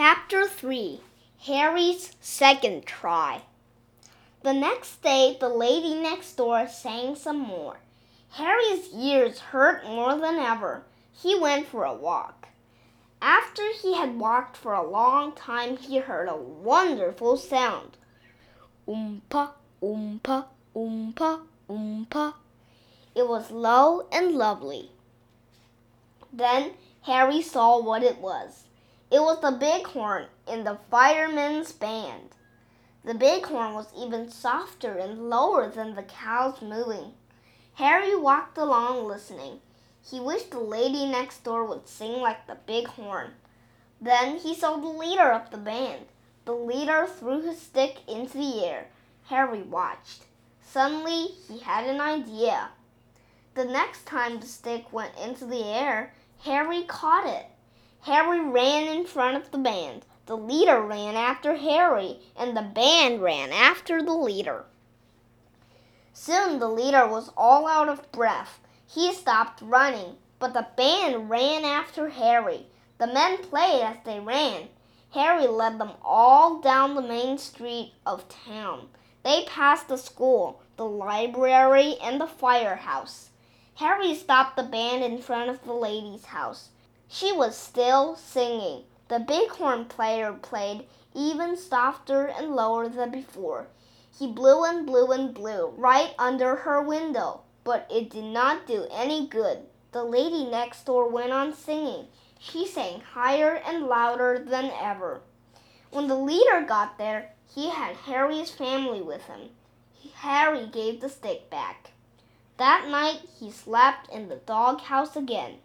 Chapter 3 Harry's Second Try. The next day, the lady next door sang some more. Harry's ears hurt more than ever. He went for a walk. After he had walked for a long time, he heard a wonderful sound. Oompa, oompa, oompa, oompa. It was low and lovely. Then Harry saw what it was. It was the bighorn in the firemen's band. The bighorn was even softer and lower than the cows mooing. Harry walked along listening. He wished the lady next door would sing like the bighorn. Then he saw the leader of the band. The leader threw his stick into the air. Harry watched. Suddenly he had an idea. The next time the stick went into the air, Harry caught it. Harry ran in front of the band. The leader ran after Harry, and the band ran after the leader. Soon the leader was all out of breath. He stopped running, but the band ran after Harry. The men played as they ran. Harry led them all down the main street of town. They passed the school, the library, and the firehouse. Harry stopped the band in front of the lady's house. She was still singing. The bighorn player played even softer and lower than before. He blew and blew and blew right under her window, but it did not do any good. The lady next door went on singing. She sang higher and louder than ever. When the leader got there, he had Harry's family with him. Harry gave the stick back. That night he slept in the doghouse again.